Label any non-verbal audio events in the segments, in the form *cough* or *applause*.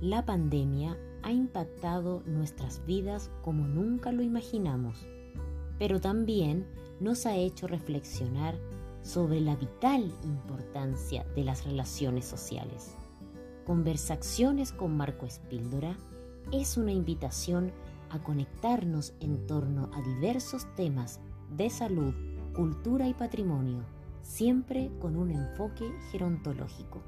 la pandemia ha impactado nuestras vidas como nunca lo imaginamos, pero también nos ha hecho reflexionar sobre la vital importancia de las relaciones sociales. Conversaciones con Marco Espíldora es una invitación a conectarnos en torno a diversos temas de salud, cultura y patrimonio, siempre con un enfoque gerontológico.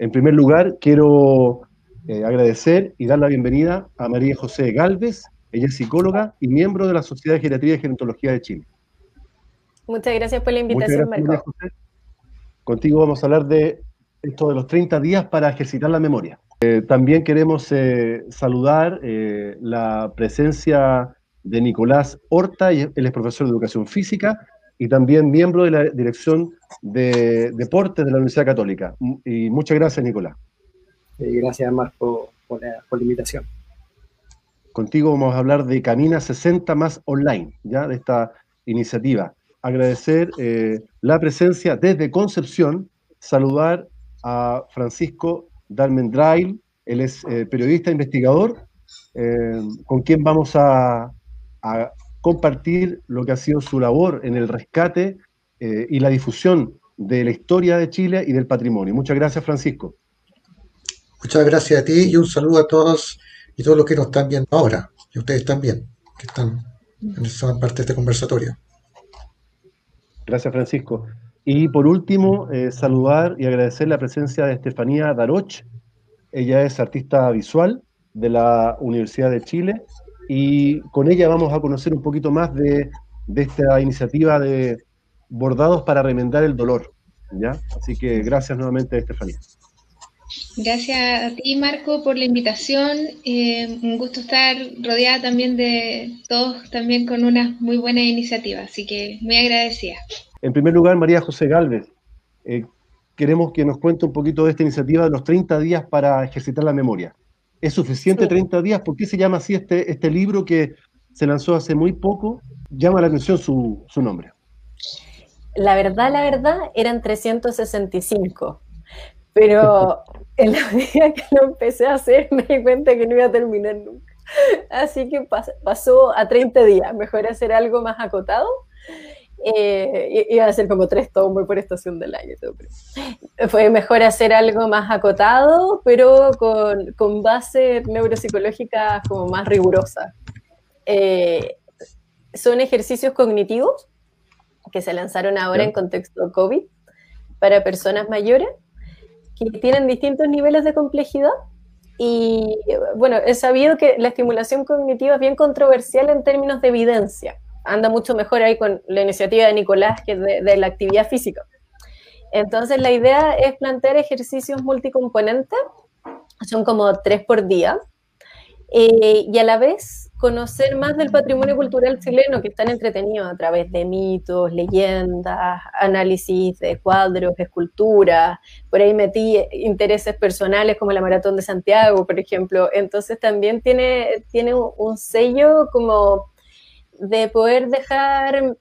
En primer lugar, quiero eh, agradecer y dar la bienvenida a María José Galvez. Ella es psicóloga y miembro de la Sociedad de Geriatría y Gerontología de Chile. Muchas gracias por la invitación, Marco. Contigo vamos a hablar de esto de los 30 días para ejercitar la memoria. Eh, también queremos eh, saludar la presencia de Nicolás Horta, él es profesor de educación física y también miembro de la Dirección de Deportes de la Universidad Católica. Y muchas gracias, Nicolás. Eh, gracias, Marco, por la, por la, invitación. Contigo vamos a hablar de Camina 60 más online, ya de esta iniciativa. Agradecer eh, la presencia desde Concepción, saludar a Francisco Dalmendrail, él es eh, periodista investigador, con quien vamos a, a compartir lo que ha sido su labor en el rescate eh, y la difusión de la historia de Chile y del patrimonio. Muchas gracias, Francisco. Muchas gracias a ti y un saludo a todos y todos los que nos están viendo ahora, y ustedes también, que están en esta parte de este conversatorio. Gracias, Francisco. Y por último, eh, saludar y agradecer la presencia de Estefanía Daroch. Ella es artista visual de la Universidad de Chile y con ella vamos a conocer un poquito más de, esta iniciativa de bordados para remendar el dolor. ¿ya? Así que gracias nuevamente, Estefanía. Gracias a ti, Marco, por la invitación. Eh, un gusto estar rodeada también de todos, también con una muy buena iniciativa, así que muy agradecida. En primer lugar, María José Galvez, eh, queremos que nos cuente un poquito de esta iniciativa de los 30 días para ejercitar la memoria. ¿Es suficiente 30 días? ¿Por qué se llama así este, este libro que se lanzó hace muy poco? Llama la atención su, su nombre. La verdad, la verdad, eran 365. Pero *laughs* el día que lo empecé a hacer me di cuenta que no iba a terminar nunca. Así que pasó a 30 días. Mejor hacer algo más acotado eh, iba a ser como tres tomos por estación del año. Fue mejor hacer algo más acotado, pero con, con base neuropsicológica como más rigurosa. Eh, son ejercicios cognitivos que se lanzaron ahora en contexto COVID para personas mayores que tienen distintos niveles de complejidad. Y bueno, he sabido que la estimulación cognitiva es bien controversial en términos de evidencia anda mucho mejor ahí con la iniciativa de Nicolás que de, la actividad física. Entonces la idea es plantear ejercicios multicomponentes, son como tres por día, eh, y a la vez conocer más del patrimonio cultural chileno que están entretenidos a través de mitos, leyendas, análisis de cuadros, esculturas, por ahí metí intereses personales como la Maratón de Santiago, por ejemplo, entonces también tiene, tiene un sello como de poder dejar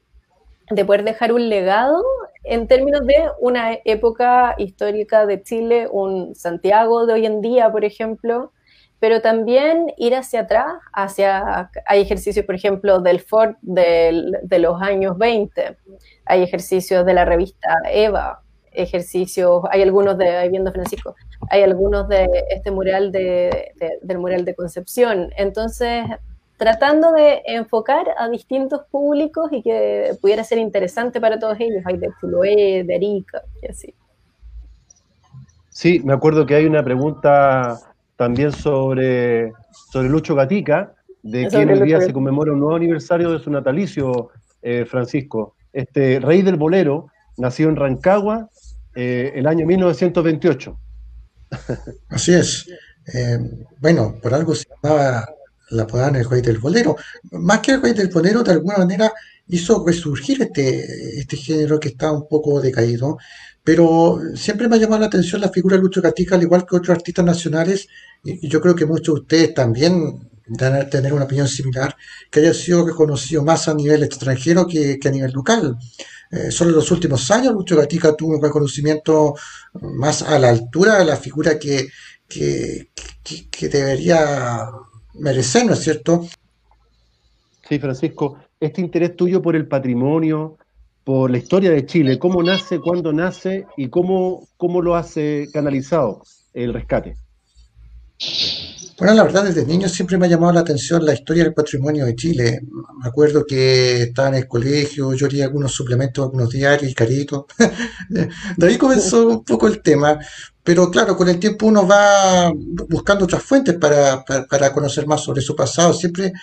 de poder dejar un legado en términos de una época histórica de Chile, un Santiago de hoy en día, por ejemplo, pero también ir hacia atrás, hacia, hay ejercicios, por ejemplo, del Ford de los años 20, hay ejercicios de la revista Eva, ejercicios, hay algunos de, ahí viendo Francisco, hay algunos de este mural de, del mural de Concepción, entonces tratando de enfocar a distintos públicos y que pudiera ser interesante para todos ellos. Hay de Chiloé, de Arica y así. Sí, me acuerdo que hay una pregunta también sobre, sobre Lucho Gatica, de quien el día se conmemora un nuevo aniversario de su natalicio, eh, Francisco. Este rey del bolero, nació en Rancagua eh, el año 1928. Así es. Eh, bueno, por algo se llamaba la apodaban el juez del bolero. Más que el juez del bolero, de alguna manera hizo resurgir este, este género que está un poco decaído. Pero siempre me ha llamado la atención la figura de Lucho Catica, al igual que otros artistas nacionales, y yo creo que muchos de ustedes también deben tener una opinión similar, que haya sido reconocido más a nivel extranjero que, a nivel local. eh, solo en los últimos años Lucho Gatica tuvo un reconocimiento más a la altura de la figura que, que, que debería merecer, ¿no es cierto? Sí, Francisco, este interés tuyo por el patrimonio, por la historia de Chile, cómo nace, cuándo nace y cómo, cómo lo hace canalizado el rescate. Bueno, la verdad, desde niño siempre me ha llamado la atención la historia del patrimonio de Chile. Me acuerdo que estaba en el colegio, yo leía algunos suplementos, algunos diarios caritos. *laughs* De ahí comenzó un poco el tema. Pero claro, con el tiempo uno va buscando otras fuentes para, para, conocer más sobre su pasado. Siempre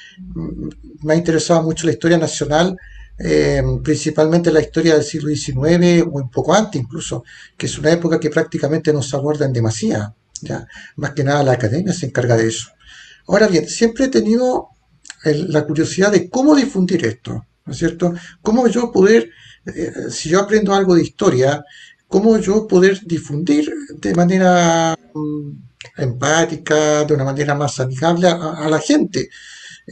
me ha interesado mucho la historia nacional, eh, principalmente la historia del siglo XIX o un poco antes incluso, que es una época que prácticamente no se aborda en demasía. ¿Ya? Más que nada la academia se encarga de eso. Ahora bien, siempre he tenido la curiosidad de cómo difundir esto, ¿no es cierto? Cómo yo poder, eh, si yo aprendo algo de historia, cómo yo poder difundir de manera mm, empática, de una manera más amigable a, la gente.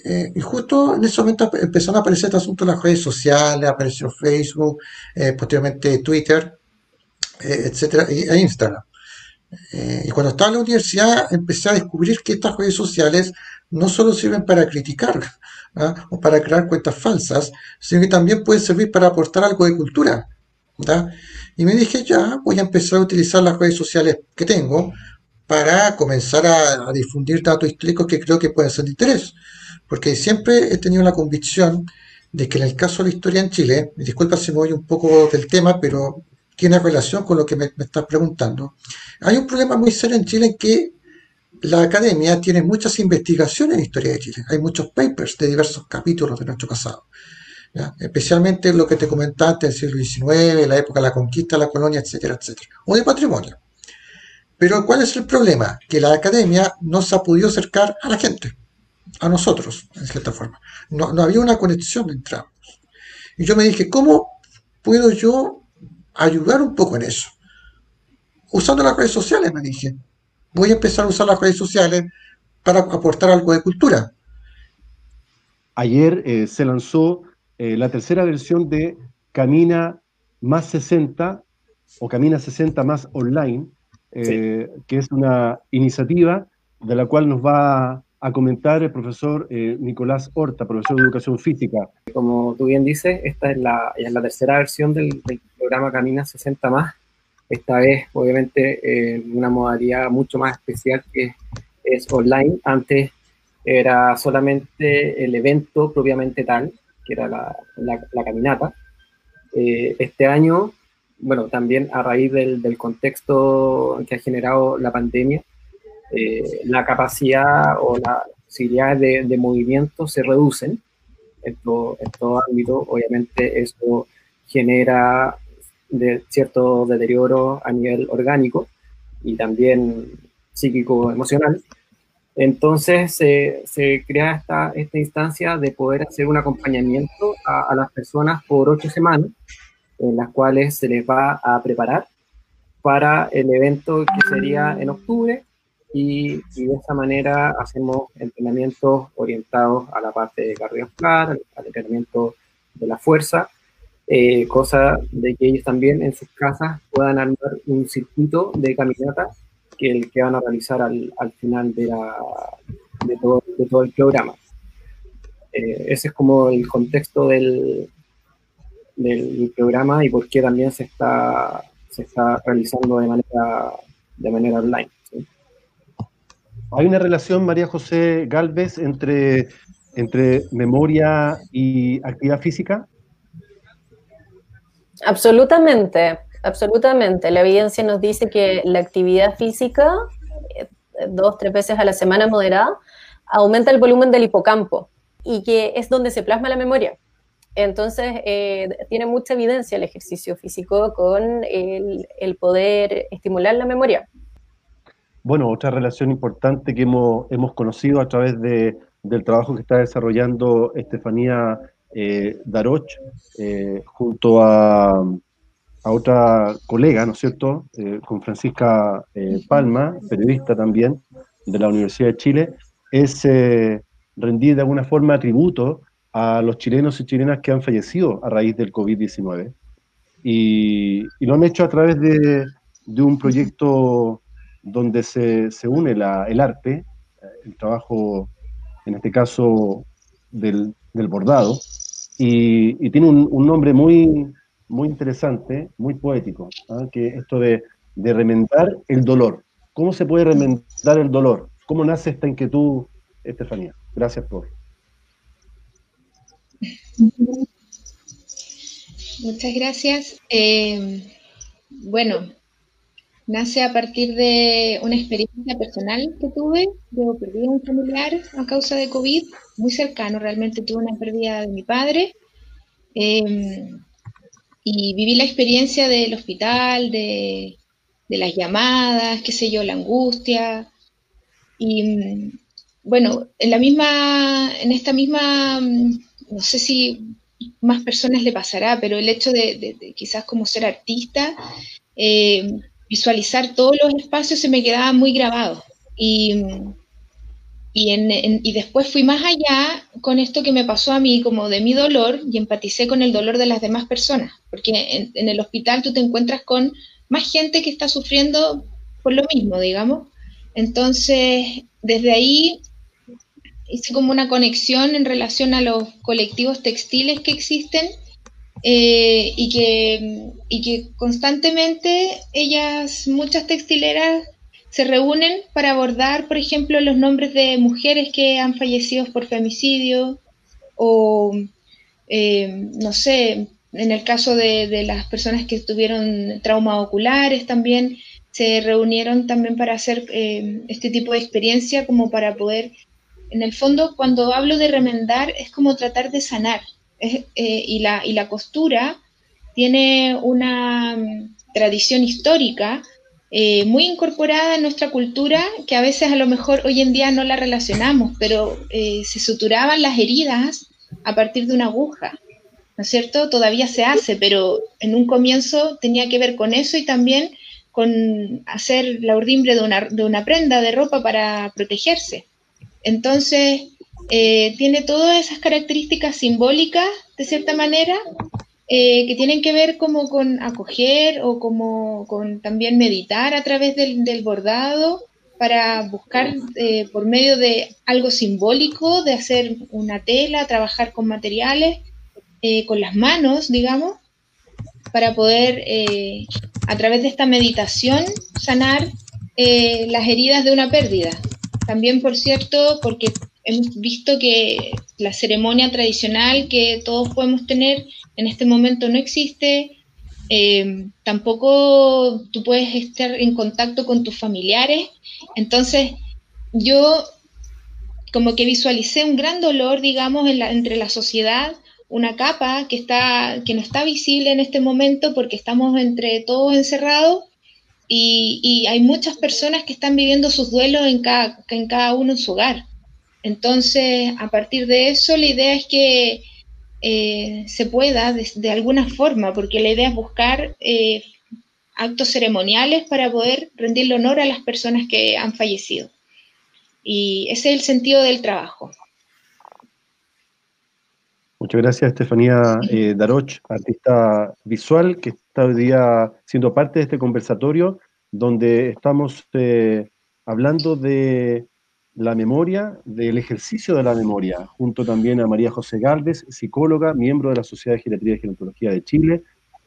Eh, y justo en ese momento empezaron a aparecer este asunto en las redes sociales, apareció Facebook, eh, posteriormente Twitter, etcétera, e Instagram. Eh, y cuando estaba en la universidad empecé a descubrir que estas redes sociales no solo sirven para criticar *laughs* ¿ah? o para crear cuentas falsas, sino que también pueden servir para aportar algo de cultura. Y me dije, ya, voy a empezar a utilizar las redes sociales que tengo para comenzar a, difundir datos históricos que creo que pueden ser de interés. Porque siempre he tenido la convicción de que en el caso de la historia en Chile, disculpa si me voy un poco del tema, pero tiene relación con lo que me, estás preguntando. Hay un problema muy serio en Chile en que la academia tiene muchas investigaciones en historia de Chile. Hay muchos papers de diversos capítulos de nuestro pasado. Especialmente lo que te comentaste del siglo XIX, la época de la conquista, la colonia, etcétera, etcétera. O de patrimonio. Pero ¿cuál es el problema? Que la academia no se ha podido acercar a la gente, a nosotros, en cierta forma. No, no había una conexión entre ambos. Y yo me dije, ¿cómo puedo yo ayudar un poco en eso. Usando las redes sociales, me dije. Voy a empezar a usar las redes sociales para aportar algo de cultura. Ayer eh, se lanzó eh, la tercera versión de Camina más 60 o Camina 60 más online, eh, que es una iniciativa de la cual nos va a comentar el profesor Nicolás Horta, profesor de Educación Física. Como tú bien dices, esta es la, es la tercera versión del, del programa Camina 60 más, esta vez obviamente en una modalidad mucho más especial que es online. Antes era solamente el evento propiamente tal, que era la, caminata. Eh, este año, bueno, también a raíz del, contexto que ha generado la pandemia, eh, la capacidad o la posibilidad de, movimiento se reducen en en todo ámbito. Obviamente eso genera de cierto deterioro a nivel orgánico y también psíquico-emocional. Entonces se crea esta, esta instancia de poder hacer un acompañamiento a, las personas por ocho semanas, en las cuales se les va a preparar para el evento que sería en octubre y, y de esa manera hacemos entrenamientos orientados a la parte cardiovascular, al entrenamiento de la fuerza eh, cosa de que ellos también en sus casas puedan armar un circuito de caminata que el que van a realizar al, al final de, la, de, todo, de, todo, el programa. Eh, ese es como el contexto del, del programa y por qué también se está, se está realizando de manera, de manera online. Hay una relación, María José Galvez, entre, entre memoria y actividad física. Absolutamente, absolutamente. La evidencia nos dice que la actividad física, eh, dos, tres veces a la semana moderada, aumenta el volumen del hipocampo y que es donde se plasma la memoria. Entonces, eh, tiene mucha evidencia el ejercicio físico con el, poder estimular la memoria. Bueno, otra relación importante que hemos, hemos conocido a través de, del trabajo que está desarrollando Estefanía eh, Daroch, eh, junto a, otra colega, ¿no es cierto?, eh, con Francisca Palma, periodista también de la Universidad de Chile, es rendir de alguna forma tributo a los chilenos y chilenas que han fallecido a raíz del COVID-19. y, lo han hecho a través de, un proyecto donde se, une el arte, el trabajo, en este caso, del, bordado, y, tiene un, nombre muy, muy interesante, muy poético, ¿ah? que esto de, de remendar el dolor. ¿Cómo se puede remendar el dolor? ¿Cómo nace esta inquietud, Estefanía? Gracias por. Muchas gracias. Eh, bueno, nace a partir de una experiencia personal que tuve. Yo perdí a un familiar a causa de COVID, muy cercano, realmente tuve una pérdida de mi padre. Eh, y viví la experiencia del hospital, de, las llamadas, qué sé yo, la angustia. Y bueno, en la misma, en esta misma, no sé si más personas le pasará, pero el hecho de, quizás como ser artista, eh, visualizar todos los espacios se me quedaba muy grabado. Y, y, después fui más allá con esto que me pasó a mí, como de mi dolor, y empaticé con el dolor de las demás personas, porque en, en el hospital tú te encuentras con más gente que está sufriendo por lo mismo, digamos. Entonces, desde ahí hice como una conexión en relación a los colectivos textiles que existen eh, y, que, y que constantemente ellas, muchas textileras, se reúnen para abordar, por ejemplo, los nombres de mujeres que han fallecido por femicidio o, eh, no sé, en el caso de, las personas que tuvieron traumas oculares también se reunieron también para hacer eh, este tipo de experiencia como para poder en el fondo, cuando hablo de remendar, es como tratar de sanar. Eh, y, la, y la costura tiene una mm, tradición histórica eh, muy incorporada en nuestra cultura, que a veces a lo mejor hoy en día no la relacionamos, pero eh, se suturaban las heridas a partir de una aguja. ¿No es cierto? Todavía se hace, pero en un comienzo tenía que ver con eso y también con hacer la urdimbre de una, de una prenda de ropa para protegerse. Entonces, eh, tiene todas esas características simbólicas, de cierta manera, eh, que tienen que ver como con acoger o como con también meditar a través del, bordado para buscar eh, por medio de algo simbólico, de hacer una tela, trabajar con materiales, con las manos, digamos, para poder a través de esta meditación sanar las heridas de una pérdida. También, por cierto, porque hemos visto que la ceremonia tradicional que todos podemos tener en este momento no existe. Eh, tampoco tú puedes estar en contacto con tus familiares. Entonces, yo como que visualicé un gran dolor, digamos, entre la sociedad, una capa que, está, que no está visible en este momento porque estamos entre todos encerrados y, hay muchas personas que están viviendo sus duelos en cada, en cada uno en su hogar. Entonces, a partir de eso, la idea es que eh, se pueda de, alguna forma, porque la idea es buscar eh, actos ceremoniales para poder rendirle honor a las personas que han fallecido. Y ese es el sentido del trabajo. Muchas gracias, Estefanía eh, Daroch, artista visual, que está hoy día siendo parte de este conversatorio, donde estamos eh, hablando de la memoria, del ejercicio de la memoria, junto también a María José Galvez, psicóloga, miembro de la Sociedad de Geriatría y Gerontología de Chile,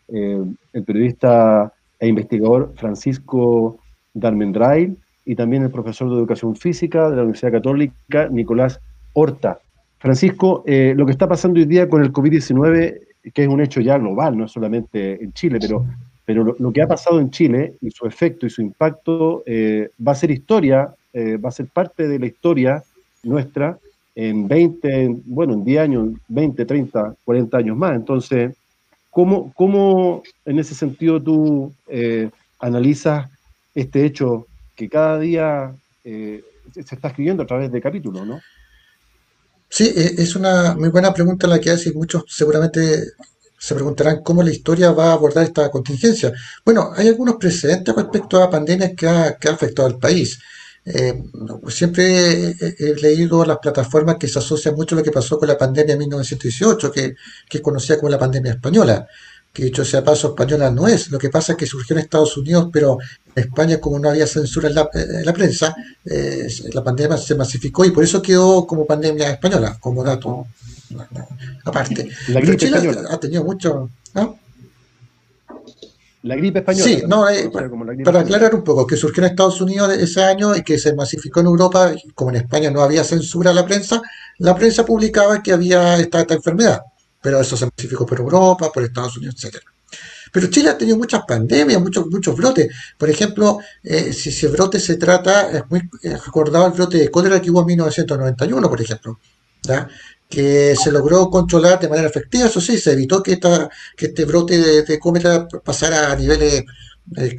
eh, el periodista e investigador Francisco Darmendrail y también el profesor de Educación Física de la Universidad Católica, Nicolás Horta. Francisco, eh, lo que está pasando hoy día con el COVID-19, que es un hecho ya global, no solamente en Chile, pero, pero lo, que ha pasado en Chile y su efecto y su impacto eh, va a ser historia, eh, va a ser parte de la historia nuestra en 20, bueno, en 10 años, 20, 30, 40 años más. Entonces, ¿cómo, cómo en ese sentido tú analizas este hecho que cada día se está escribiendo a través de capítulos, ¿no? Sí, e, es una muy buena pregunta la que hace y muchos seguramente se preguntarán cómo la historia va a abordar esta contingencia. Bueno, hay algunos precedentes respecto a la pandemia que ha, que ha afectado al país. Eh, siempre he, leído las plataformas que se asocian mucho a lo que pasó con la pandemia de 1918, que, que es conocida como la pandemia española, que dicho sea paso, española no es. Lo que pasa es que surgió en Estados Unidos, pero en España, como no había censura en la, prensa, eh, la pandemia se masificó y por eso quedó como pandemia española, como dato aparte. La gripe Chile ha tenido mucho. La gripe española. Sí, no, eh, para, aclarar un poco, que surgió en Estados Unidos ese año y que se masificó en Europa, como en España no había censura a la prensa, la prensa publicaba que había esta, esta enfermedad pero eso se masificó por Europa, por Estados Unidos, etc. Pero Chile ha tenido muchas pandemias, muchos, muchos brotes. Por ejemplo, eh, si ese brote se trata, es muy recordado el brote de cólera que hubo en 1991, por ejemplo, que se logró controlar de manera efectiva, eso sí, se evitó que, esta, que este brote de, de pasara a niveles eh.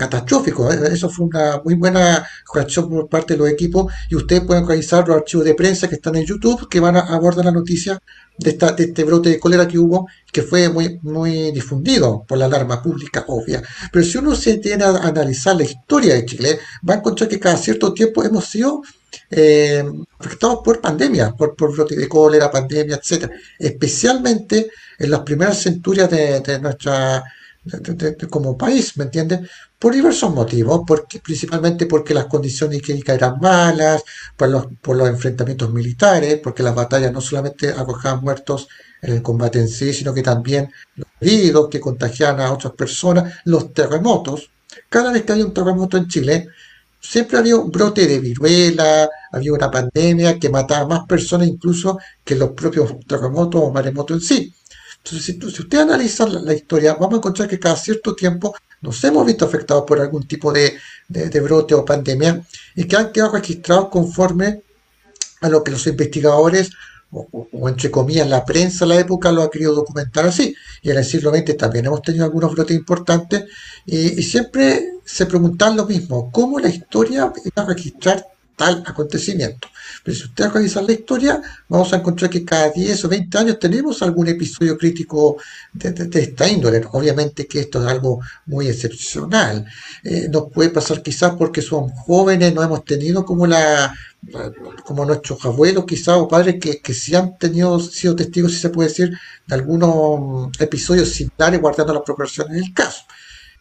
Eso fue una muy buena reacción por parte de los equipos y ustedes pueden revisar los archivos de prensa que están en YouTube que van a abordar la noticia de, esta, de este brote de cólera que hubo, que fue muy, muy difundido por la alarma pública obvia. Pero si uno se tiene a analizar la historia de Chile, va a encontrar que cada cierto tiempo hemos sido eh, afectados por pandemia, por, por brote de cólera, pandemia, etcétera Especialmente en las primeras centurias de, de nuestra como país, ¿me entiendes? Por diversos motivos, porque, principalmente porque las condiciones higiénicas eran malas, por los, por los enfrentamientos militares, porque las batallas no solamente acojaban muertos en el combate en sí, sino que también los heridos que contagiaban a otras personas, los terremotos. Cada vez que había un terremoto en Chile, siempre había un brote de viruela, había una pandemia que mataba más personas incluso que los propios terremotos o maremotos en sí. Entonces, si, usted analiza la, historia, vamos a encontrar que cada cierto tiempo nos hemos visto afectados por algún tipo de, brote o pandemia y que han quedado registrados conforme a lo que los investigadores o, entre comillas la prensa la época lo ha querido documentar así. Y en el siglo XX también hemos tenido algunos brotes importantes y, y siempre se preguntan lo mismo, ¿cómo la historia va a registrar tal acontecimiento. Pero si usted revisa la historia, vamos a encontrar que cada 10 o 20 años tenemos algún episodio crítico de, esta índole. Obviamente que esto es algo muy excepcional. Eh, nos puede pasar quizás porque somos jóvenes, no hemos tenido como la como nuestros abuelos quizás o padres que, que sí han tenido sido testigos, si se puede decir, de algunos episodios similares guardando las proporciones del caso.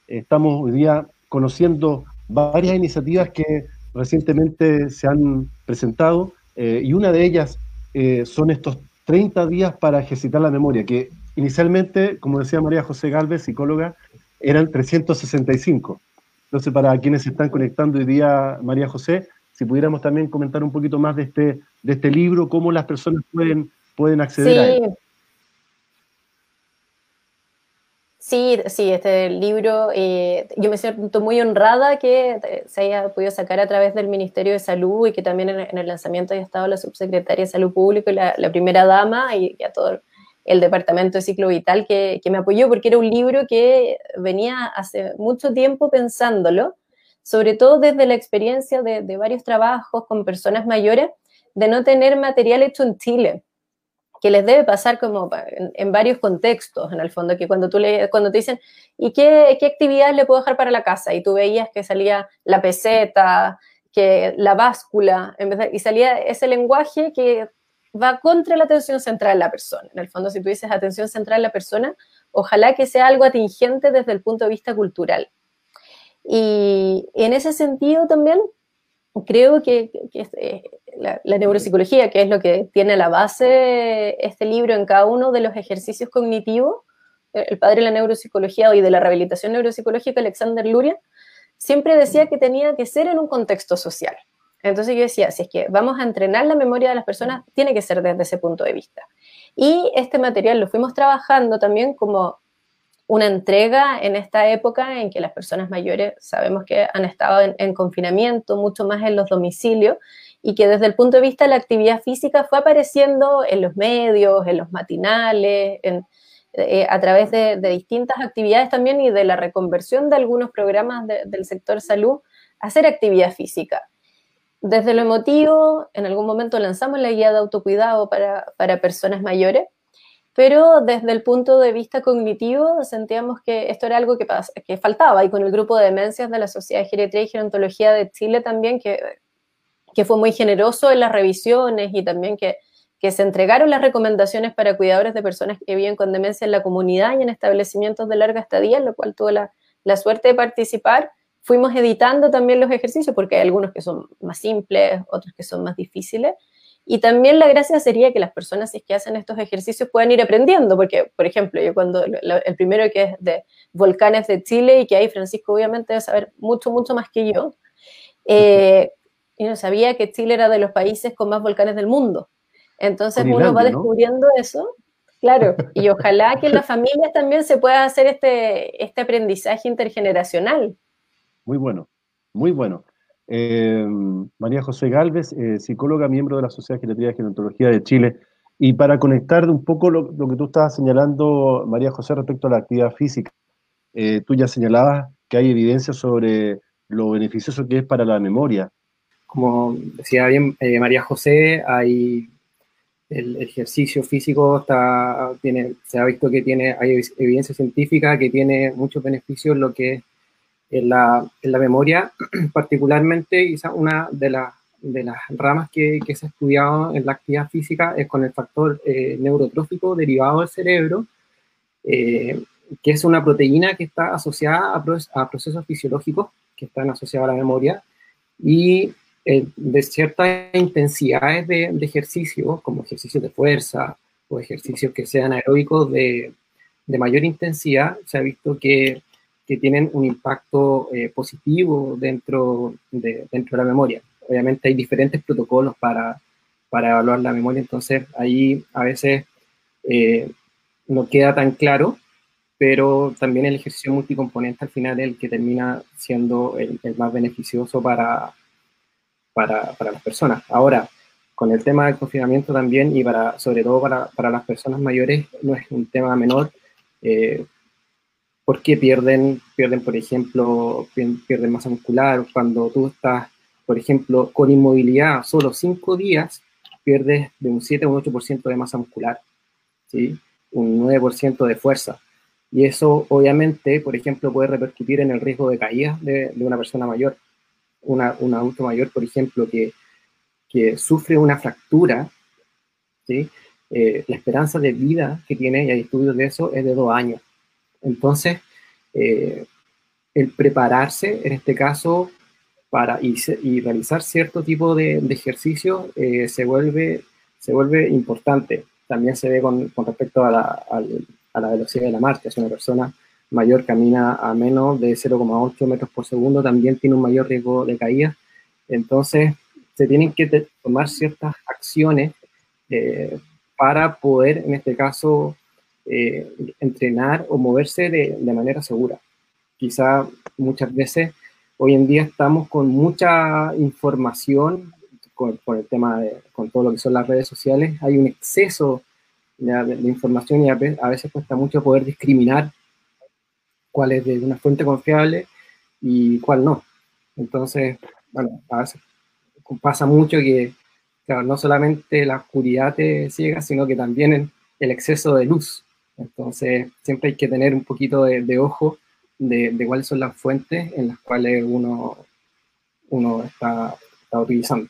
Estamos hoy día conociendo varias iniciativas que recientemente se han presentado eh, y una de ellas eh, son estos 30 días para ejercitar la memoria, que inicialmente, como decía María José Galvez, psicóloga, eran 365. Entonces, para quienes se están conectando hoy día, María José, si pudiéramos también comentar un poquito más de este, de este libro, cómo las personas pueden, pueden acceder a él. Sí, sí, este libro, eh, yo me siento muy honrada que eh, se haya podido sacar a través del Ministerio de Salud y que también en, el lanzamiento haya estado la subsecretaria de Salud Pública la, primera dama y, a todo el departamento de ciclo vital que, me apoyó porque era un libro que venía hace mucho tiempo pensándolo, sobre todo desde la experiencia de, varios trabajos con personas mayores, de no tener material hecho que les debe pasar como en, varios contextos, en el fondo, que cuando, tú le, cuando te dicen, ¿y qué, qué actividad le puedo dejar para la casa? Y tú veías que salía la peseta, que la báscula, y salía ese lenguaje que va contra la atención central de la persona. En el fondo, si tú dices atención central de la persona, ojalá que sea algo atingente desde el punto de vista cultural. Y en ese sentido también creo que, eh, la, neuropsicología, que es lo que tiene la base este libro en cada uno de los ejercicios cognitivos, eh, el padre de la neuropsicología y de la rehabilitación neuropsicológica, Alexander Luria, siempre decía que tenía que ser en un contexto social. Entonces yo decía, si es que vamos a entrenar la memoria de las personas, tiene que ser desde ese punto de vista. Y este material lo fuimos trabajando también como una entrega en esta época en que las personas mayores sabemos que han estado en, confinamiento, mucho más en los domicilios, y que desde el punto de vista de la actividad física fue apareciendo en los medios, en los matinales, eh, a través de, distintas actividades también y de la reconversión de algunos programas del sector salud, hacer actividad física. Desde lo emotivo, en algún momento lanzamos la guía de autocuidado para, para personas mayores, pero desde el punto de vista cognitivo sentíamos que esto era algo que, faltaba y con el grupo de demencias de la Sociedad de Geriatría y Gerontología de Chile también, que, que fue muy generoso en las revisiones y también que, que se entregaron las recomendaciones para cuidadores de personas que viven con demencia en la comunidad y en establecimientos de larga estadía, en lo cual tuve la, la suerte de participar. Fuimos editando también los ejercicios porque hay algunos que son más simples, otros que son más difíciles. Y también la gracia sería que las personas que hacen estos ejercicios puedan ir aprendiendo, porque, por ejemplo, yo cuando el primero que es de volcanes de Chile y que ahí Francisco obviamente debe saber mucho, mucho más que yo, eh, *laughs* y no sabía que Chile era de los países con más volcanes del mundo. Entonces uno va descubriendo eso, claro, y ojalá *laughs* que en las familias también se pueda hacer este, este aprendizaje intergeneracional. Muy bueno, muy bueno. Eh, María José Galvez, eh, psicóloga, miembro de la Sociedad de Geriatría y Gerontología de Chile. Y para conectar un poco lo, que tú estabas señalando, María José, respecto a la actividad física, eh, tú ya señalabas que hay evidencia sobre lo beneficioso que es para la memoria. Como decía bien María José, hay el ejercicio físico está, tiene, se ha visto que tiene, hay evidencia científica que tiene muchos beneficios en lo que es en la, en la memoria, *clears throat* particularmente quizá una de, de las ramas que, que, se ha estudiado en la actividad física es con el factor eh, neurotrófico derivado del cerebro, eh, que es una proteína que está asociada a, a procesos fisiológicos que están asociados a la memoria y eh, de ciertas intensidades de, de, ejercicio, como ejercicios de fuerza o ejercicios que sean aeróbicos de, de mayor intensidad, se ha visto que, que tienen un impacto eh, positivo dentro de, dentro de la memoria. Obviamente hay diferentes protocolos para, para evaluar la memoria, entonces ahí a veces eh, no queda tan claro, pero también el ejercicio multicomponente al final es el que termina siendo el, más beneficioso para, para, para, las personas. Ahora, con el tema del confinamiento también y sobre todo para, para las personas mayores, no es un tema menor, eh, porque pierden, pierden, por ejemplo, pierden masa muscular. Cuando tú estás, por ejemplo, con inmovilidad solo cinco días, pierdes de un 7 a un 8% de masa muscular, ¿sí? un 9% de fuerza. Y eso, obviamente, por ejemplo, puede repercutir en el riesgo de caída de, de una persona mayor una, un adulto mayor, por ejemplo, que, que sufre una fractura, ¿sí? Eh, la esperanza de vida que tiene, y hay estudios de eso, es de dos años. Entonces, eh, el prepararse, en este caso, para y, realizar cierto tipo de, de ejercicio eh, se, vuelve, se vuelve importante. También se ve con, respecto a la, velocidad de la marcha. Es una persona mayor camina a menos de 0,8 metros por segundo, también tiene un mayor riesgo de caída. Entonces, se tienen que tomar ciertas acciones eh, para poder, en este caso, eh, entrenar o moverse de, de, manera segura. Quizá muchas veces hoy en día estamos con mucha información con, con, el tema de, con todo lo que son las redes sociales, hay un exceso de, de información y a veces, cuesta mucho poder discriminar cuál es de una fuente confiable y cuál no. Entonces, bueno, a veces pasa mucho que, no solamente la oscuridad te ciega, sino que también el exceso de luz. Entonces, siempre hay que tener un poquito de, de ojo de, de, cuáles son las fuentes en las cuales uno, uno está, está utilizando.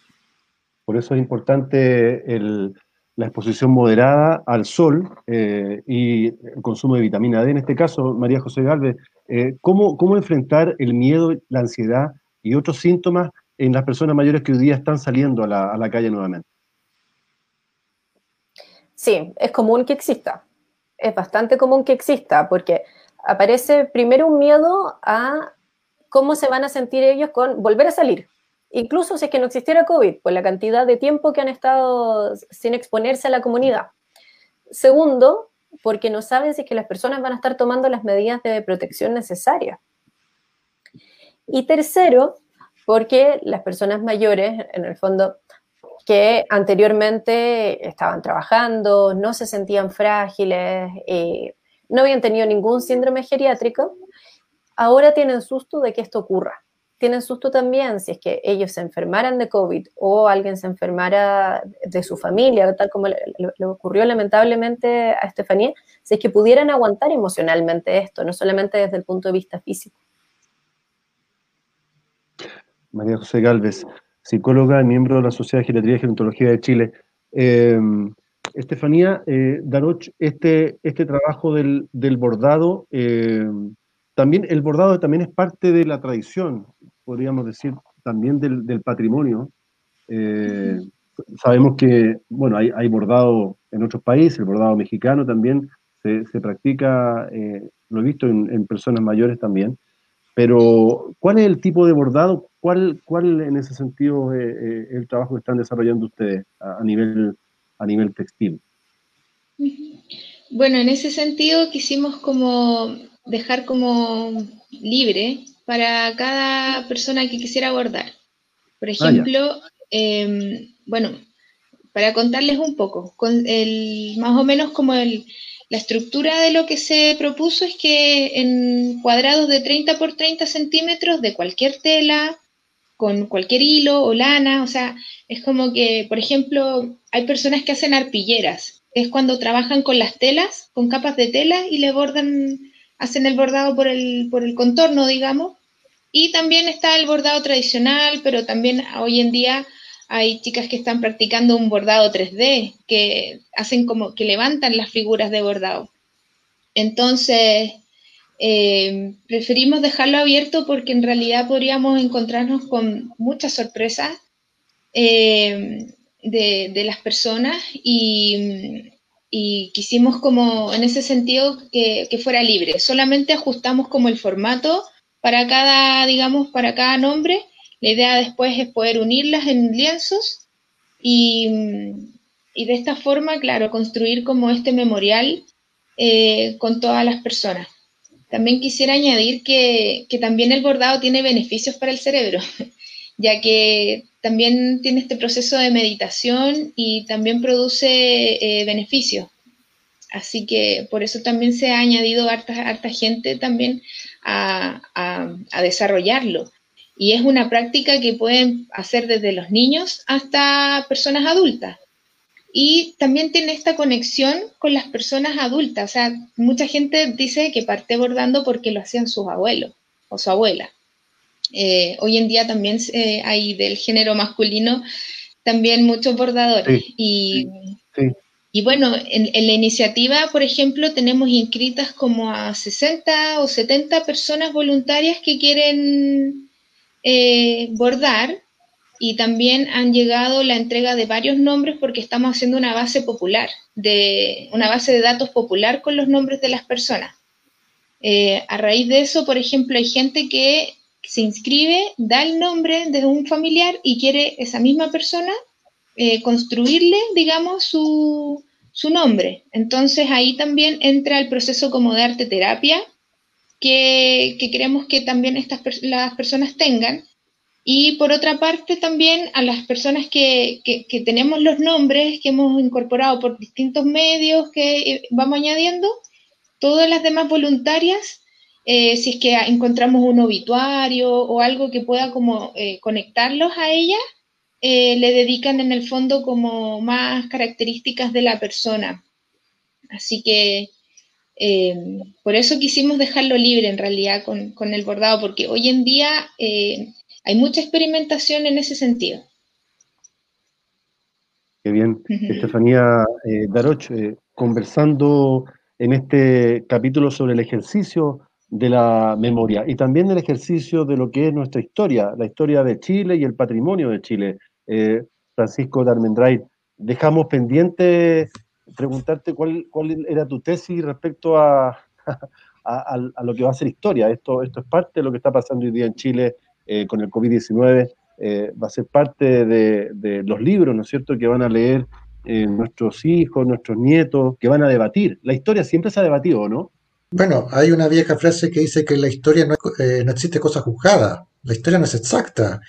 Por eso es importante el, la exposición moderada al sol eh, y el consumo de vitamina D. En este caso, María José Galvez, eh, ¿cómo, ¿cómo, enfrentar el miedo, la ansiedad y otros síntomas en las personas mayores que hoy día están saliendo a la, a la calle nuevamente? Sí, es común que exista. Es bastante común que exista porque aparece primero un miedo a cómo se van a sentir ellos con volver a salir incluso si es que no existiera COVID, por la cantidad de tiempo que han estado sin exponerse a la comunidad. Segundo, porque no saben si es que las personas van a estar tomando las medidas de protección necesarias. Y tercero, porque las personas mayores, en el fondo, que anteriormente estaban trabajando, no se sentían frágiles, eh, no habían tenido ningún síndrome geriátrico, ahora tienen susto de que esto ocurra tienen susto también si es que ellos se enfermaran de COVID o alguien se enfermara de su familia, tal como le, le, ocurrió lamentablemente a Estefanía, si es que pudieran aguantar emocionalmente esto, no solamente desde el punto de vista físico. María José Galvez, psicóloga y miembro de la Sociedad de Geriatría y Gerontología de Chile. Estefanía, Daroch, este, este trabajo del, bordado, también el bordado también es parte de la tradición, podríamos decir, también del, patrimonio. sabemos que, bueno, hay, hay, bordado en otros países, el bordado mexicano también se, se practica, lo he visto en, personas mayores también, pero ¿cuál es el tipo de bordado? ¿Cuál, cuál en ese sentido es el trabajo que están desarrollando ustedes a, nivel, a nivel textil? Bueno, en ese sentido quisimos como dejar como libre para cada persona que quisiera bordar. Por ah, ejemplo, em, bueno, para contarles un poco, con el, más o menos como el, la estructura de lo que se propuso es que en cuadrados de 30 por 30 centímetros de cualquier tela, con cualquier hilo o lana, o sea, es como que, por ejemplo, hay personas que hacen arpilleras, es cuando trabajan con las telas, con capas de tela y le bordan, hacen el bordado por el, por el contorno, digamos. Y también está el bordado tradicional, pero también hoy en día hay chicas que están practicando un bordado 3D, que hacen como que levantan las figuras de bordado. Entonces, eh, preferimos dejarlo abierto porque en realidad podríamos encontrarnos con muchas sorpresas eh, de, las personas y, quisimos como en ese sentido que, que, fuera libre. Solamente ajustamos como el formato para cada, digamos, para cada nombre. La idea después es poder unirlas en lienzos y, de esta forma, claro, construir como este memorial eh, con todas las personas. También quisiera añadir que, también el bordado tiene beneficios para el cerebro, *laughs* ya que también tiene este proceso de meditación y también produce eh, beneficios. Así que por eso también se ha añadido harta, gente también a desarrollarlo. Y es una práctica que pueden hacer desde los niños hasta personas adultas. Y también tiene esta conexión con las personas adultas. O sea, mucha gente dice que parte bordando porque lo hacían sus abuelos o su abuela. Eh, hoy en día también eh, hay del género masculino también muchos bordadores. y, y, bueno, en, en, la iniciativa, por ejemplo, tenemos inscritas como a 60 o 70 personas voluntarias que quieren eh, bordar y también han llegado la entrega de varios nombres porque estamos haciendo una base popular, de, una base de datos popular con los nombres de las personas. Eh, a raíz de eso, por ejemplo, hay gente que se inscribe, da el nombre de un familiar y quiere esa misma persona eh, construirle, digamos, su, su nombre. Entonces ahí también entra el proceso como de arte terapia, que, queremos que también estas las personas tengan. Y por otra parte también a las personas que, que, tenemos los nombres que hemos incorporado por distintos medios que eh, vamos añadiendo, todas las demás voluntarias, eh, si es que encontramos un obituario o algo que pueda como eh, conectarlos a ellas, le dedican en el fondo como más características de la persona. Así que eh, por eso quisimos dejarlo libre en realidad con, el bordado, porque hoy en día eh, hay mucha experimentación en ese sentido. Qué bien, Estefanía eh, Daroch, conversando en este capítulo sobre el ejercicio de la memoria y también el ejercicio de lo que es nuestra historia, la historia de Chile y el patrimonio de Chile. Francisco Darmendray, dejamos pendiente preguntarte cuál, cuál era tu tesis respecto a, a, lo que va a ser historia. Esto, esto es parte de lo que está pasando hoy día en Chile eh, con el COVID-19. Eh, va a ser parte de, de, los libros, ¿no es cierto?, que van a leer eh, nuestros hijos, nuestros nietos, que van a debatir. La historia siempre se ha debatido, ¿no? Bueno, hay una vieja frase que dice que la historia no, no existe cosa juzgada, la historia no es exacta.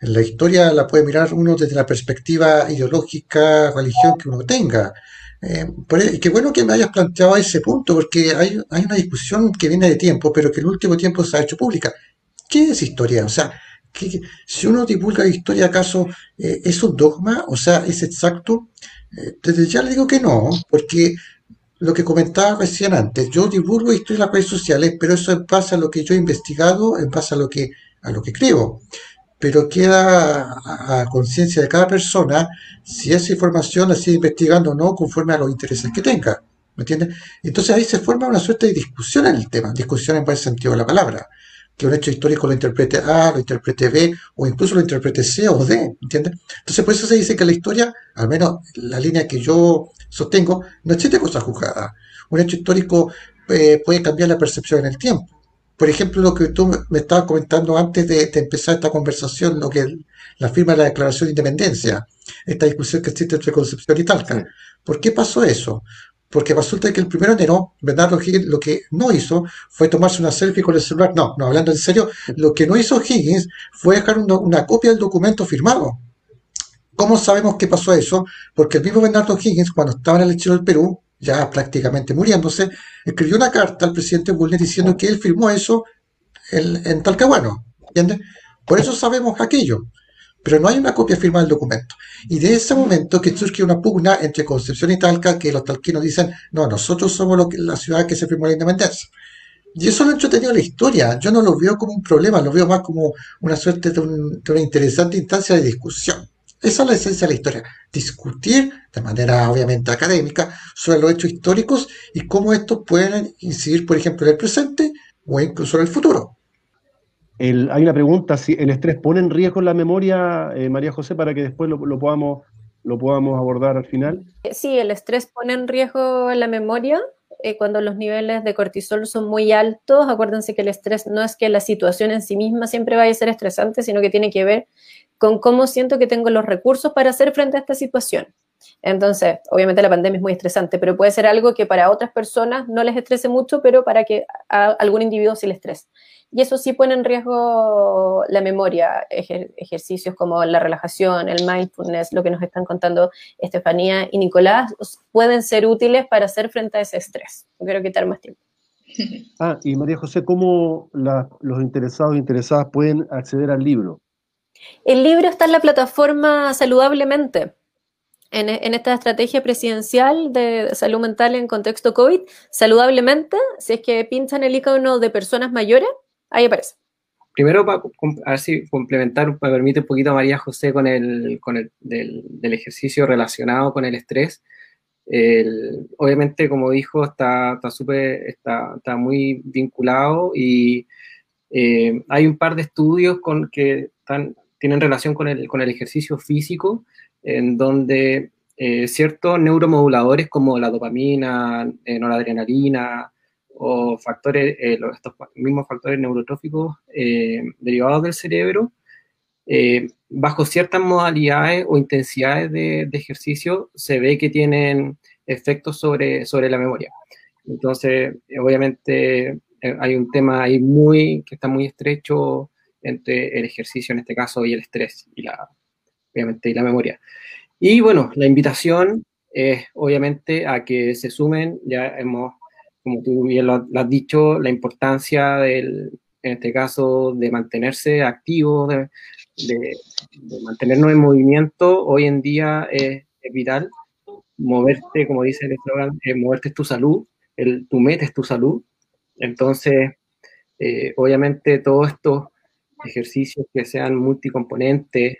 La historia la puede mirar uno desde la perspectiva ideológica, religión que uno tenga. Eh, qué bueno que me hayas planteado ese punto, porque hay, hay, una discusión que viene de tiempo, pero que el último tiempo se ha hecho pública. ¿Qué es historia? O sea, que, si uno divulga historia, ¿acaso eh, es un dogma? O sea, ¿es exacto? Eh, desde ya le digo que no, porque lo que comentaba recién antes, yo divulgo historia en las redes sociales, pero eso en base a lo que yo he investigado, en base a lo que, a lo que creo. Pero queda a, conciencia de cada persona si esa información la sigue investigando o no conforme a los intereses que tenga. ¿Me entiendes? Entonces ahí se forma una suerte de discusión en el tema, discusión en buen sentido de la palabra. Que un hecho histórico lo interprete A, lo interprete B, o incluso lo interprete C o D, ¿entiendes? Entonces por eso se dice que la historia, al menos la línea que yo sostengo, no existe cosa juzgada. Un hecho histórico eh, puede cambiar la percepción en el tiempo. Por ejemplo, lo que tú me estabas comentando antes de, empezar esta conversación, lo que la firma de la Declaración de Independencia, esta discusión que existe entre Concepción y Talca. ¿Por qué pasó eso? Porque resulta que el primero de enero, Bernardo Higgins lo que no hizo fue tomarse una selfie con el celular. No, no, hablando en serio, lo que no hizo Higgins fue dejar una, copia del documento firmado. ¿Cómo sabemos qué pasó eso? Porque el mismo Bernardo Higgins, cuando estaba en el lechero del Perú, ya prácticamente muriéndose, escribió una carta al presidente Bulnes diciendo que él firmó eso en, Talcahuano. ¿Entiendes? Por eso sabemos aquello pero no hay una copia firmada del documento. Y de ese momento que surge una pugna entre Concepción y Talca, que los talquinos dicen, no, nosotros somos la ciudad que se firmó la independencia. Y eso lo ha entretenido la historia. Yo no lo veo como un problema, lo veo más como una suerte de, una interesante instancia de discusión. Esa es la esencia de la historia. Discutir de manera obviamente académica sobre los hechos históricos y cómo estos pueden incidir, por ejemplo, en el presente o incluso en el futuro hay una pregunta, si el estrés pone en riesgo la memoria, eh, María José, para que después lo, podamos, lo podamos abordar al final. Eh, sí, el estrés pone en riesgo la memoria. Eh, cuando los niveles de cortisol son muy altos, acuérdense que el estrés no es que la situación en sí misma siempre vaya a ser estresante, sino que tiene que ver con cómo siento que tengo los recursos para hacer frente a esta situación. Entonces, obviamente la pandemia es muy estresante, pero puede ser algo que para otras personas no les estrese mucho, pero para que a algún individuo sí le estrese y eso sí pone en riesgo la memoria, ejercicios como la relajación, el mindfulness, lo que nos están contando Estefanía y Nicolás, pueden ser útiles para hacer frente a ese estrés. No quiero quitar más tiempo. *laughs* Ah, y María José, ¿cómo los interesados e interesadas pueden acceder al libro? El libro está en la plataforma Saludablemente. En, en, esta estrategia presidencial de salud mental en contexto COVID, saludablemente, si es que pinchan el icono de personas mayores, Ahí aparece. Primero, para, a ver si complementar, me permite un poquito a María José con el, con el del, ejercicio relacionado con el estrés. obviamente, como dijo, está, está, super, está, está muy vinculado y eh, hay un par de estudios con, que están, tienen relación con el, con el ejercicio físico, en donde eh, ciertos neuromoduladores como la dopamina, eh, noradrenalina, o factores, eh, estos mismos factores neurotróficos eh, derivados del cerebro, bajo ciertas modalidades o intensidades de, ejercicio, se ve que tienen efectos sobre, sobre la memoria. Entonces, obviamente, hay un tema ahí muy, que está muy estrecho entre el ejercicio en este caso y el estrés y la, obviamente, y la memoria. Y bueno, la invitación es obviamente a que se sumen, ya hemos como tú bien lo, has dicho, la importancia del, en este caso, de mantenerse activo, de, mantenernos en movimiento, hoy en día es, vital. Moverte, como dice el eslogan, moverte es tu salud, el, tu meta es tu salud. Entonces, eh, obviamente, todos estos ejercicios que sean multicomponentes,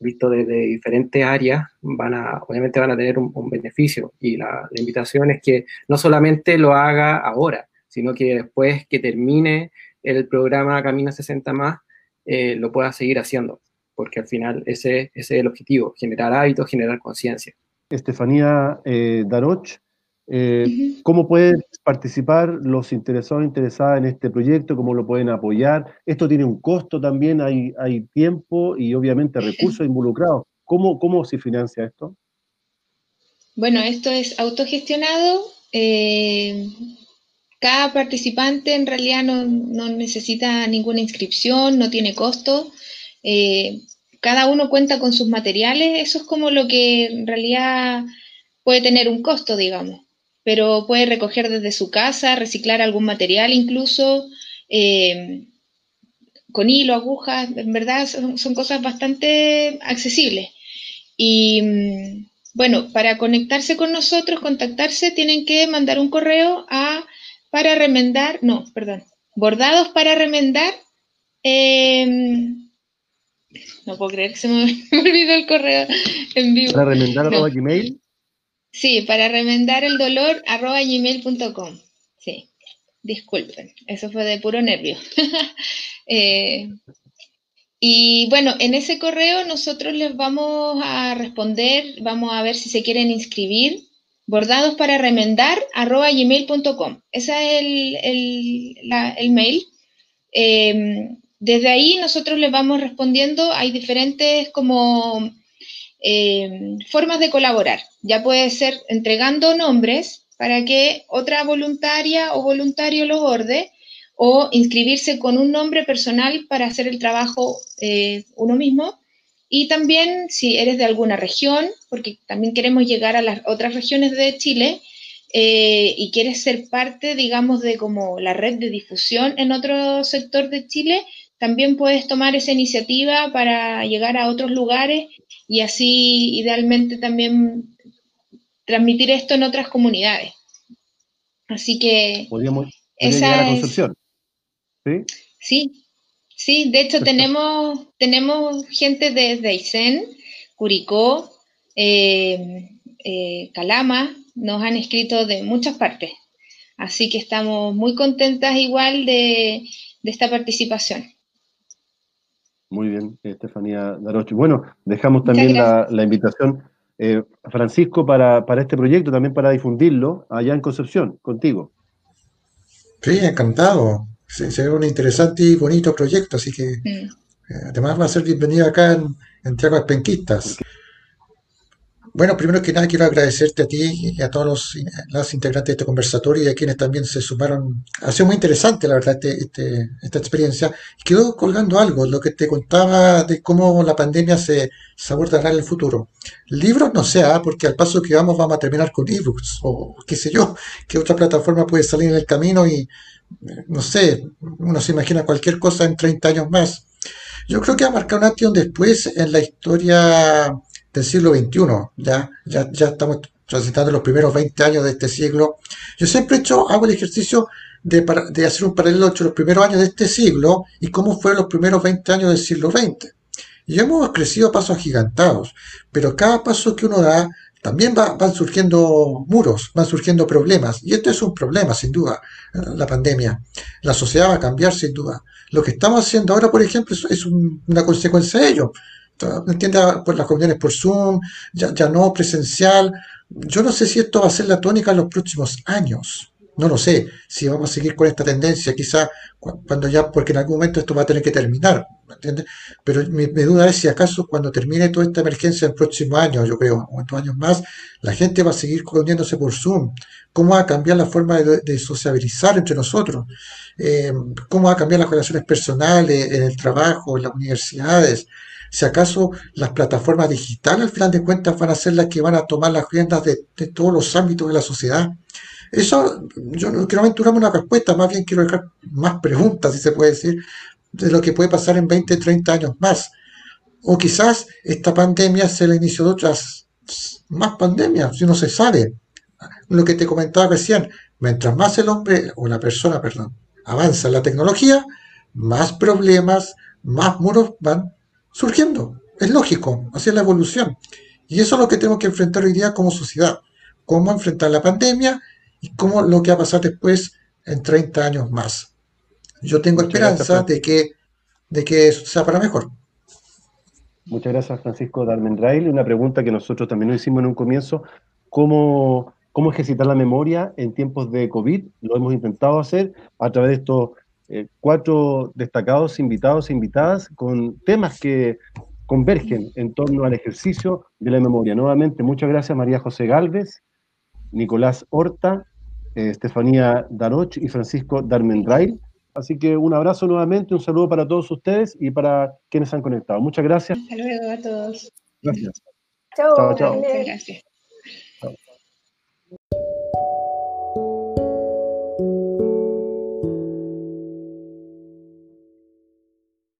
visto desde diferentes áreas, van a, obviamente van a tener un, beneficio. Y la, invitación es que no solamente lo haga ahora, sino que después que termine el programa Camina 60 más, eh, lo pueda seguir haciendo, porque al final ese, es el objetivo, generar hábitos, generar conciencia. Estefanía eh, Daroch, eh, ¿Cómo pueden participar los interesados e interesadas en este proyecto? ¿Cómo lo pueden apoyar? Esto tiene un costo también, hay, hay tiempo y obviamente recursos *laughs* involucrados. ¿Cómo, ¿Cómo se financia esto? Bueno, esto es autogestionado. Eh, cada participante en realidad no, necesita ninguna inscripción, no tiene costo. Eh, cada uno cuenta con sus materiales. Eso es como lo que en realidad puede tener un costo, digamos pero puede recoger desde su casa, reciclar algún material incluso, eh, con hilo, agujas, en verdad son, cosas bastante accesibles. Y mm, bueno, para conectarse con nosotros, contactarse, tienen que mandar un correo a para remendar, no, perdón, bordados para remendar em, no puedo creer que se me, *laughs* olvidó el correo en vivo. ¿Para remendar arroba gmail? Sí, para remendar el dolor arroba gmail.com. Sí, disculpen, eso fue de puro nervio. *laughs* Eh, y bueno, en ese correo nosotros les vamos a responder, vamos a ver si se quieren inscribir. Bordados para remendar arroba gmail.com. Ese es el, mail. Eh, desde ahí nosotros les vamos respondiendo, hay diferentes como eh, formas de colaborar. Ya puede ser entregando nombres para que otra voluntaria o voluntario los orde o inscribirse con un nombre personal para hacer el trabajo eh, uno mismo. Y también si eres de alguna región, porque también queremos llegar a las otras regiones de Chile eh, y quieres ser parte, digamos, de como la red de difusión en otro sector de Chile, también puedes tomar esa iniciativa para llegar a otros lugares y así idealmente también transmitir esto en otras comunidades. Así que... Podríamos, llegar a Concepción. ¿Sí? Sí, sí de hecho tenemos, tenemos gente desde Aysén, Curicó, eh, eh, Calama, nos han escrito de muchas partes. Así que estamos muy contentas igual de esta participación. Muy bien, Estefanía Daroche. Bueno, dejamos también la, invitación, eh, Francisco, para, este proyecto, también para difundirlo allá en Concepción, contigo. Sí, encantado. Será un interesante y bonito proyecto, así que mm. eh, además va a ser bienvenido acá en, en Tierras Penquistas. Bueno, primero que nada quiero agradecerte a ti y a todos los las integrantes de este conversatorio y a quienes también se sumaron. Ha sido muy interesante, la verdad, este, este, esta experiencia. Quedó colgando algo, lo que te contaba de cómo la pandemia se, se abordará en el futuro. Libros no sé, ¿ah? porque al paso que vamos vamos a terminar con ebooks o qué sé yo, *laughs* qué otra plataforma puede salir en el camino y no sé, uno se imagina cualquier cosa en 30 años más. Yo creo que va a marcar un antes después en la historia del siglo XXI. Ya, ya, ya estamos transitando los primeros 20 años de este siglo. Yo siempre he hecho, hago el ejercicio de, de hacer un paralelo entre los primeros años de este siglo y cómo fueron los primeros 20 años del siglo XX. Y hemos crecido a pasos agigantados, pero cada paso que uno da también va, van surgiendo muros, van surgiendo problemas. Y esto es un problema, sin duda, la pandemia. La sociedad va a cambiar, sin duda. Lo que estamos haciendo ahora, por ejemplo, es, una consecuencia de ello. ¿Me entiendes? Pues las reuniones por Zoom, ya, ya no presencial. Yo no sé si esto va a ser la tónica en los próximos años. No lo sé, si vamos a seguir con esta tendencia, quizá cuando ya, porque en algún momento esto va a tener que terminar, ¿me entiendes? Pero mi, duda es si acaso cuando termine toda esta emergencia el próximo año, yo creo, o en años más, la gente va a seguir reuniéndose por Zoom. ¿Cómo va a cambiar la forma de, sociabilizar entre nosotros? Eh, ¿Cómo va a cambiar las relaciones personales en el trabajo, en las universidades? Si acaso las plataformas digitales al final de cuentas van a ser las que van a tomar las riendas de, todos los ámbitos de la sociedad. Eso, yo no quiero aventurarme una respuesta, más bien quiero dejar más preguntas, si se puede decir, de lo que puede pasar en 20, 30 años más. O quizás esta pandemia sea el inicio de otras más pandemias, si no se sabe. Lo que te comentaba recién, mientras más el hombre, o la persona, perdón, avanza en la tecnología, más problemas, más muros van surgiendo. Es lógico, así es la evolución. Y eso es lo que tenemos que enfrentar hoy día como sociedad. Cómo enfrentar la pandemia y cómo lo que va a pasar después en 30 años más. Yo tengo esperanza de que, de que sea para mejor. Muchas gracias, Francisco Darmendrail. Una pregunta que nosotros también nos hicimos en un comienzo. ¿Cómo, ¿Cómo ejercitar la memoria en tiempos de COVID? Lo hemos intentado hacer a través de estos eh, cuatro destacados invitados e invitadas con temas que convergen en torno al ejercicio de la memoria. Nuevamente, muchas gracias María José Galvez, Nicolás Horta, eh, Estefanía Daroch y Francisco Darmendray. Así que un abrazo nuevamente, un saludo para todos ustedes y para quienes han conectado. Muchas gracias. Hasta luego a todos. Gracias. Chao, chao. Muchas gracias.